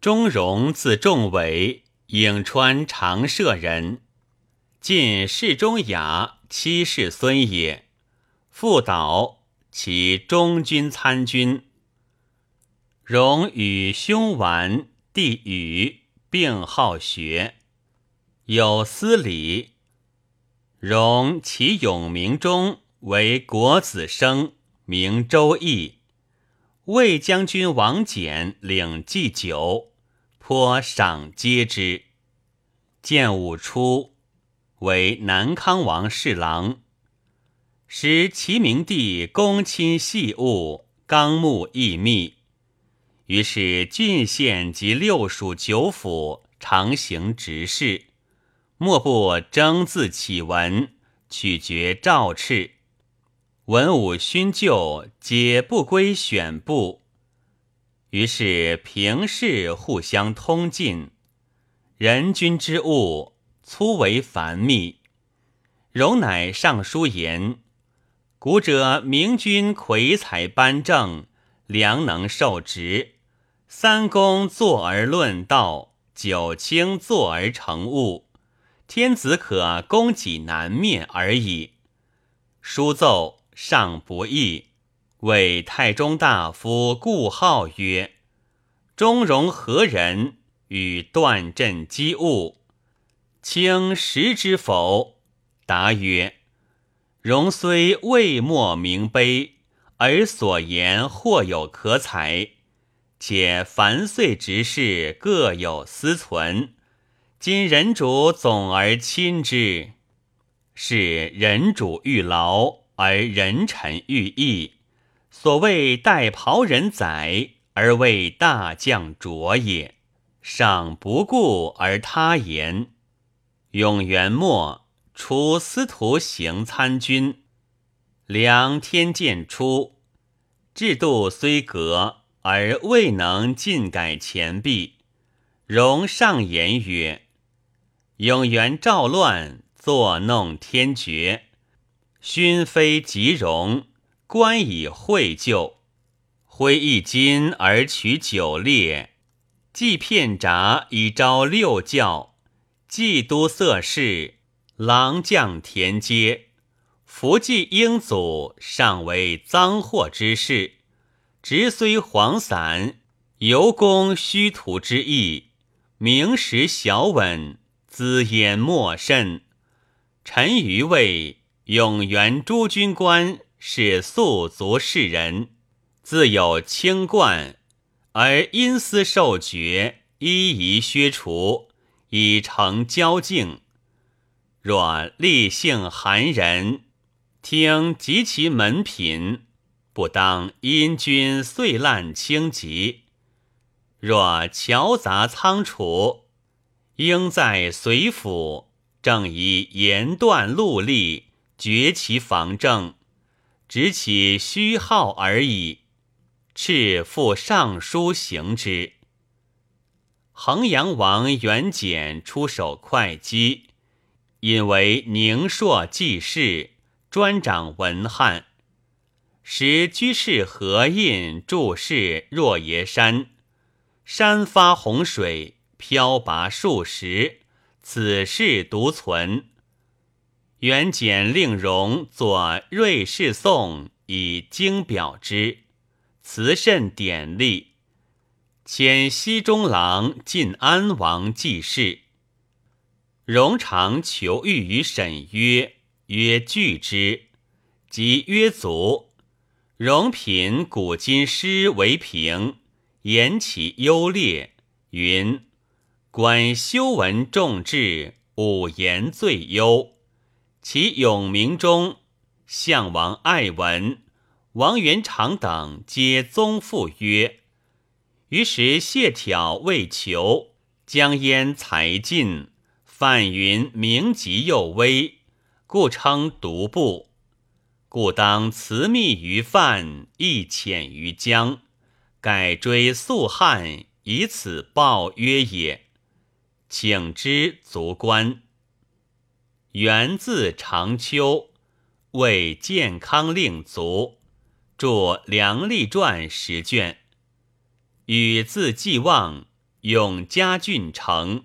钟嵘字仲伟，颍川长社人，晋世中雅七世孙也。父导，其中军参军。荣与兄完、弟禹并好学，有司礼。荣其永明中为国子生，名周易。魏将军王翦领祭酒，颇赏接之。建武初，为南康王侍郎。时齐明帝公亲细务，纲目异密，于是郡县及六属九府常行直事，莫不征字启文，取决诏敕。文武勋旧皆不归选部，于是平视互相通进，人君之务粗为繁密。荣乃上书言：古者明君魁才颁政，良能受职；三公坐而论道，九卿坐而成物，天子可供己难面而已。书奏。尚不易，谓太中大夫顾浩曰：“钟嵘何人？与断阵机务，卿识之否？”答曰：“荣虽未莫名碑，而所言或有可采。且凡岁之事各有私存，今人主总而亲之，是人主欲劳。”而人臣欲义，所谓待袍人宰，而为大将卓也。尚不顾而他言。永元末，除司徒行参军。梁天监初，制度虽革，而未能尽改前弊。荣上言曰：“永元赵乱，作弄天爵。”勋非即荣，官以惠就。挥一金而取九列，祭片札以招六教，祭都色事，郎将田阶。福祭英祖，尚为赃货之事。职虽黄散，犹公虚徒之意。名实小稳，资焉莫甚。臣愚谓。永元诸军官是素足士人，自有清冠，而因私受爵，一一削除，以成交敬。若立性寒人，听及其门品，不当因君岁滥轻疾。若乔杂仓储，应在随府，正以言断戮力。绝其防政，只起虚号而已。敕复尚书行之。衡阳王元简出手会稽，引为宁朔记事，专掌文翰。时居士何印注释若耶山，山发洪水，漂拔数十，此事独存。元简令荣作瑞士颂以经表之，词甚典丽。迁西中郎晋安王记事。荣常求欲于沈约，曰拒之，即曰卒。荣品古今诗为评，言其优劣，云：观修文重志，五言最优。其永明中，项王爱文、王元长等皆宗父曰：“于是谢挑未求，江淹才尽，范云名极又微，故称独步。故当辞密于范，亦浅于江，改追素汉，以此报曰也。请之足观。”元自长秋，为健康令卒，著《梁立传》十卷。与字季望，永嘉郡城。